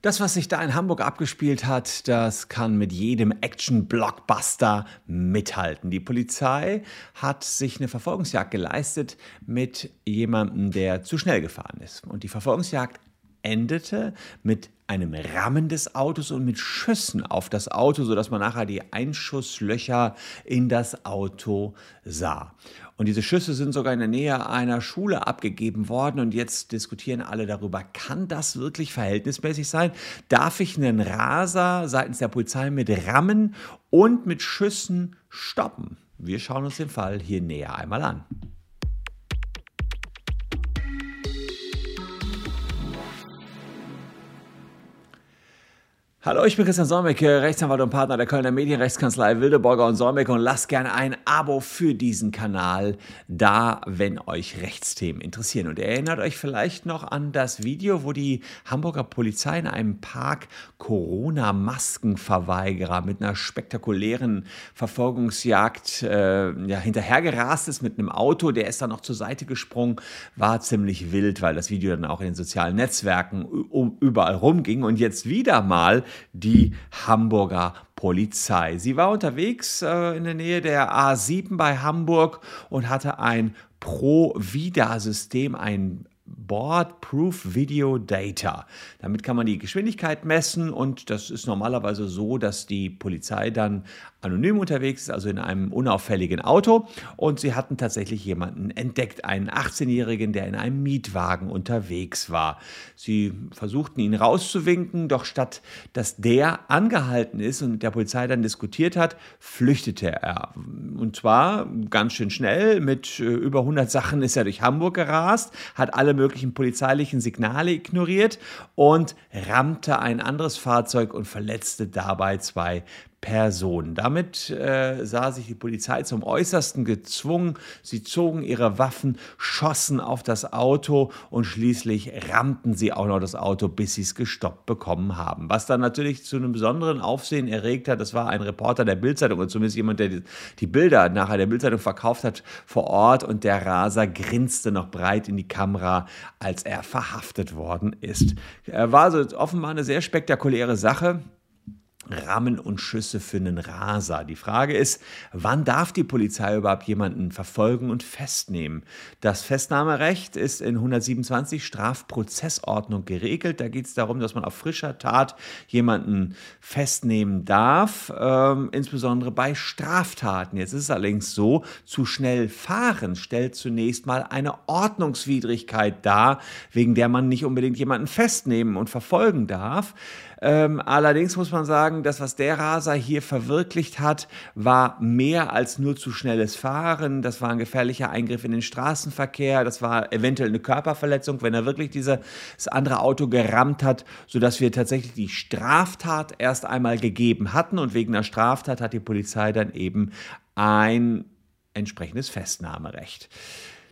Das, was sich da in Hamburg abgespielt hat, das kann mit jedem Action-Blockbuster mithalten. Die Polizei hat sich eine Verfolgungsjagd geleistet mit jemandem, der zu schnell gefahren ist. Und die Verfolgungsjagd endete mit einem Rammen des Autos und mit Schüssen auf das Auto, sodass man nachher die Einschusslöcher in das Auto sah. Und diese Schüsse sind sogar in der Nähe einer Schule abgegeben worden. Und jetzt diskutieren alle darüber, kann das wirklich verhältnismäßig sein? Darf ich einen Raser seitens der Polizei mit Rammen und mit Schüssen stoppen? Wir schauen uns den Fall hier näher einmal an. Hallo, ich bin Christian Solmecke, Rechtsanwalt und Partner der Kölner Medienrechtskanzlei Wildeborger und Solmecke und lasst gerne ein Abo für diesen Kanal da, wenn euch Rechtsthemen interessieren. Und ihr erinnert euch vielleicht noch an das Video, wo die Hamburger Polizei in einem Park Corona-Maskenverweigerer mit einer spektakulären Verfolgungsjagd äh, ja, hinterhergerast ist mit einem Auto. Der ist dann noch zur Seite gesprungen, war ziemlich wild, weil das Video dann auch in den sozialen Netzwerken überall rumging. Und jetzt wieder mal die Hamburger Polizei. Sie war unterwegs äh, in der Nähe der A7 bei Hamburg und hatte ein Pro-Vida-System, ein Board-Proof Video Data. Damit kann man die Geschwindigkeit messen und das ist normalerweise so, dass die Polizei dann anonym unterwegs ist, also in einem unauffälligen Auto. Und sie hatten tatsächlich jemanden entdeckt, einen 18-Jährigen, der in einem Mietwagen unterwegs war. Sie versuchten ihn rauszuwinken, doch statt dass der angehalten ist und mit der Polizei dann diskutiert hat, flüchtete er. Und zwar ganz schön schnell, mit äh, über 100 Sachen ist er durch Hamburg gerast, hat alle möglichen polizeilichen Signale ignoriert und rammte ein anderes Fahrzeug und verletzte dabei zwei Personen. Damit äh, sah sich die Polizei zum Äußersten gezwungen. Sie zogen ihre Waffen, schossen auf das Auto und schließlich rammten sie auch noch das Auto, bis sie es gestoppt bekommen haben. Was dann natürlich zu einem besonderen Aufsehen erregt hat, das war ein Reporter der Bildzeitung und zumindest jemand, der die Bilder nachher der Bildzeitung verkauft hat vor Ort und der Raser grinste noch breit in die Kamera, als er verhaftet worden ist. War also offenbar eine sehr spektakuläre Sache. Rammen und Schüsse für einen Raser. Die Frage ist, wann darf die Polizei überhaupt jemanden verfolgen und festnehmen? Das Festnahmerecht ist in 127 Strafprozessordnung geregelt. Da geht es darum, dass man auf frischer Tat jemanden festnehmen darf, ähm, insbesondere bei Straftaten. Jetzt ist es allerdings so, zu schnell fahren stellt zunächst mal eine Ordnungswidrigkeit dar, wegen der man nicht unbedingt jemanden festnehmen und verfolgen darf. Ähm, allerdings muss man sagen, das, was der Raser hier verwirklicht hat, war mehr als nur zu schnelles Fahren. Das war ein gefährlicher Eingriff in den Straßenverkehr. Das war eventuell eine Körperverletzung, wenn er wirklich dieses andere Auto gerammt hat, sodass wir tatsächlich die Straftat erst einmal gegeben hatten. Und wegen der Straftat hat die Polizei dann eben ein entsprechendes Festnahmerecht.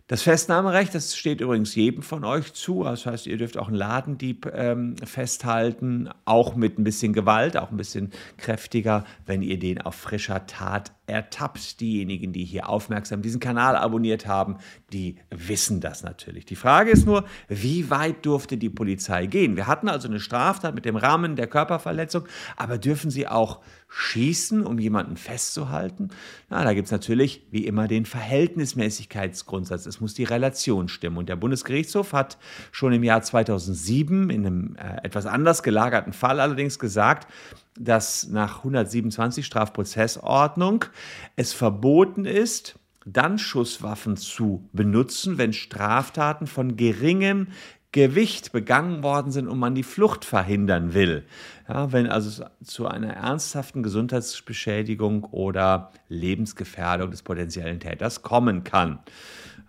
Das Festnahmerecht, das steht übrigens jedem von euch zu. Das heißt, ihr dürft auch einen Ladendieb ähm, festhalten, auch mit ein bisschen Gewalt, auch ein bisschen kräftiger, wenn ihr den auf frischer Tat ertappt. Diejenigen, die hier aufmerksam diesen Kanal abonniert haben, die wissen das natürlich. Die Frage ist nur, wie weit durfte die Polizei gehen? Wir hatten also eine Straftat mit dem Rahmen der Körperverletzung, aber dürfen sie auch schießen, um jemanden festzuhalten? Na, da gibt es natürlich wie immer den Verhältnismäßigkeitsgrundsatz. Es muss die Relation stimmen. Und der Bundesgerichtshof hat schon im Jahr 2007 in einem äh, etwas anders gelagerten Fall allerdings gesagt, dass nach 127 Strafprozessordnung es verboten ist, dann Schusswaffen zu benutzen, wenn Straftaten von geringem Gewicht begangen worden sind und man die Flucht verhindern will. Ja, wenn also zu einer ernsthaften Gesundheitsbeschädigung oder Lebensgefährdung des potenziellen Täters kommen kann.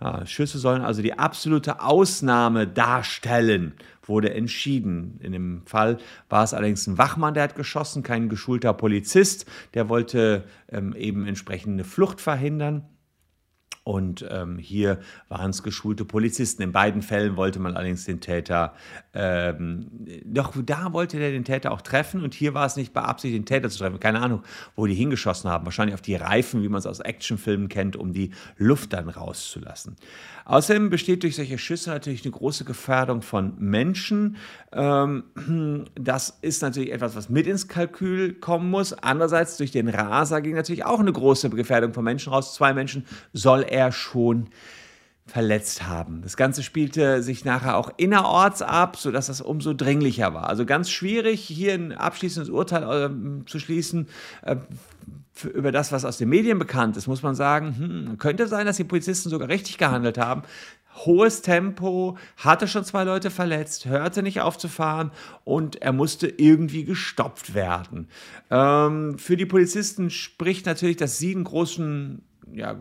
Ja, Schüsse sollen also die absolute Ausnahme darstellen, wurde entschieden. In dem Fall war es allerdings ein Wachmann, der hat geschossen, kein geschulter Polizist, der wollte ähm, eben entsprechende Flucht verhindern. Und ähm, hier waren es geschulte Polizisten. In beiden Fällen wollte man allerdings den Täter, ähm, doch da wollte der den Täter auch treffen. Und hier war es nicht beabsichtigt, den Täter zu treffen. Keine Ahnung, wo die hingeschossen haben. Wahrscheinlich auf die Reifen, wie man es aus Actionfilmen kennt, um die Luft dann rauszulassen. Außerdem besteht durch solche Schüsse natürlich eine große Gefährdung von Menschen. Ähm, das ist natürlich etwas, was mit ins Kalkül kommen muss. Andererseits durch den Raser ging natürlich auch eine große Gefährdung von Menschen raus. Zwei Menschen soll er er schon verletzt haben. Das Ganze spielte sich nachher auch innerorts ab, sodass das umso dringlicher war. Also ganz schwierig, hier ein abschließendes Urteil äh, zu schließen. Äh, über das, was aus den Medien bekannt ist, muss man sagen, hm, könnte sein, dass die Polizisten sogar richtig gehandelt haben. Hohes Tempo, hatte schon zwei Leute verletzt, hörte nicht auf zu fahren und er musste irgendwie gestoppt werden. Ähm, für die Polizisten spricht natürlich, dass sie einen großen ja,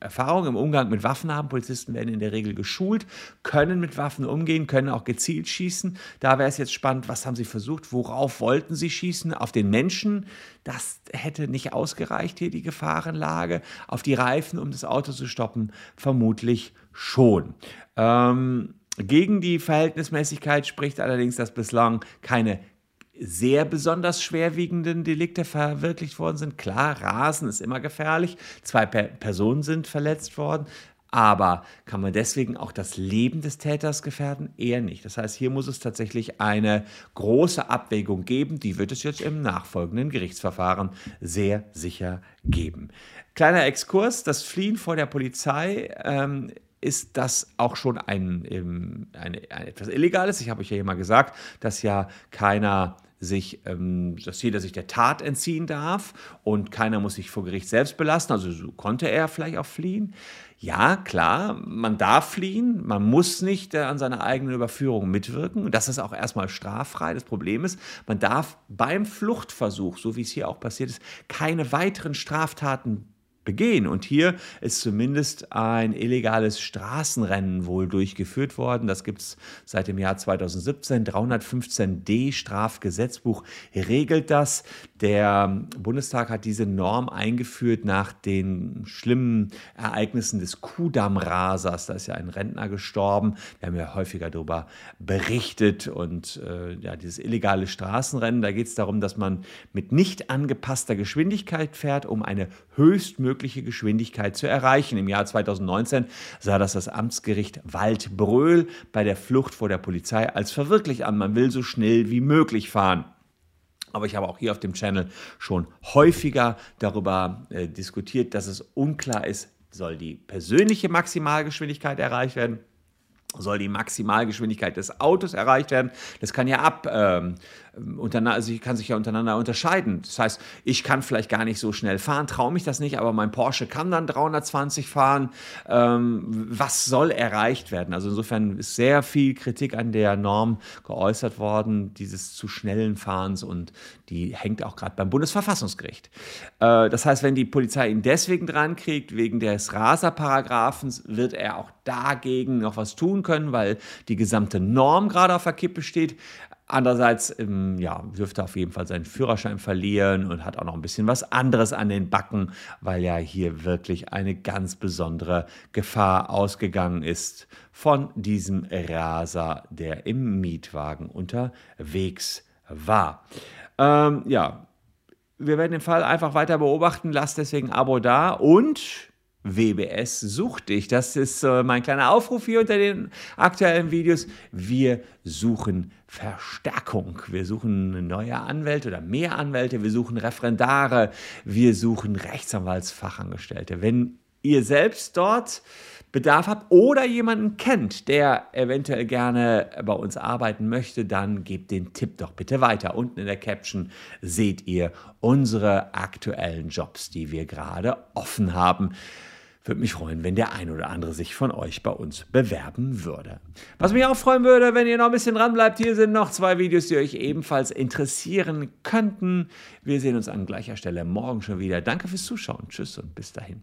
Erfahrung im Umgang mit Waffen haben. Polizisten werden in der Regel geschult, können mit Waffen umgehen, können auch gezielt schießen. Da wäre es jetzt spannend, was haben sie versucht, worauf wollten sie schießen? Auf den Menschen, das hätte nicht ausgereicht hier die Gefahrenlage. Auf die Reifen, um das Auto zu stoppen, vermutlich schon. Ähm, gegen die Verhältnismäßigkeit spricht allerdings, dass bislang keine sehr besonders schwerwiegenden Delikte verwirklicht worden sind. Klar, Rasen ist immer gefährlich. Zwei per Personen sind verletzt worden. Aber kann man deswegen auch das Leben des Täters gefährden? Eher nicht. Das heißt, hier muss es tatsächlich eine große Abwägung geben. Die wird es jetzt im nachfolgenden Gerichtsverfahren sehr sicher geben. Kleiner Exkurs: Das Fliehen vor der Polizei ähm, ist das auch schon ein, ein, ein, etwas Illegales. Ich habe euch ja hier mal gesagt, dass ja keiner sich, ähm, dass jeder sich der Tat entziehen darf und keiner muss sich vor Gericht selbst belasten. Also so konnte er vielleicht auch fliehen. Ja, klar, man darf fliehen, man muss nicht äh, an seiner eigenen Überführung mitwirken. Das ist auch erstmal straffrei. Das Problem ist, man darf beim Fluchtversuch, so wie es hier auch passiert ist, keine weiteren Straftaten begehen. Und hier ist zumindest ein illegales Straßenrennen wohl durchgeführt worden. Das gibt es seit dem Jahr 2017. 315d Strafgesetzbuch regelt das. Der Bundestag hat diese Norm eingeführt nach den schlimmen Ereignissen des Kudamm-Rasers. Da ist ja ein Rentner gestorben. Wir haben ja häufiger darüber berichtet. Und äh, ja, dieses illegale Straßenrennen, da geht es darum, dass man mit nicht angepasster Geschwindigkeit fährt, um eine höchstmögliche mögliche Geschwindigkeit zu erreichen. Im Jahr 2019 sah das das Amtsgericht Waldbröl bei der Flucht vor der Polizei als verwirklicht an. Man will so schnell wie möglich fahren. Aber ich habe auch hier auf dem Channel schon häufiger darüber äh, diskutiert, dass es unklar ist, soll die persönliche Maximalgeschwindigkeit erreicht werden soll die Maximalgeschwindigkeit des Autos erreicht werden. Das kann ja ab, ähm, also kann sich ja untereinander unterscheiden. Das heißt, ich kann vielleicht gar nicht so schnell fahren, traue mich das nicht, aber mein Porsche kann dann 320 fahren. Ähm, was soll erreicht werden? Also insofern ist sehr viel Kritik an der Norm geäußert worden, dieses zu schnellen Fahrens und die hängt auch gerade beim Bundesverfassungsgericht. Äh, das heißt, wenn die Polizei ihn deswegen dran kriegt, wegen des Raserparagraphens, wird er auch dagegen noch was tun können, weil die gesamte Norm gerade auf der Kippe steht. Andererseits ähm, ja, dürfte auf jeden Fall seinen Führerschein verlieren und hat auch noch ein bisschen was anderes an den Backen, weil ja hier wirklich eine ganz besondere Gefahr ausgegangen ist von diesem Raser, der im Mietwagen unterwegs war. Ähm, ja, wir werden den Fall einfach weiter beobachten. Lasst deswegen ein Abo da und WBS sucht dich. Das ist äh, mein kleiner Aufruf hier unter den aktuellen Videos. Wir suchen Verstärkung. Wir suchen neue Anwälte oder mehr Anwälte. Wir suchen Referendare. Wir suchen Rechtsanwaltsfachangestellte. Wenn ihr selbst dort Bedarf habt oder jemanden kennt, der eventuell gerne bei uns arbeiten möchte, dann gebt den Tipp doch bitte weiter. Unten in der Caption seht ihr unsere aktuellen Jobs, die wir gerade offen haben. Würde mich freuen, wenn der ein oder andere sich von euch bei uns bewerben würde. Was mich auch freuen würde, wenn ihr noch ein bisschen dran bleibt. Hier sind noch zwei Videos, die euch ebenfalls interessieren könnten. Wir sehen uns an gleicher Stelle morgen schon wieder. Danke fürs Zuschauen. Tschüss und bis dahin.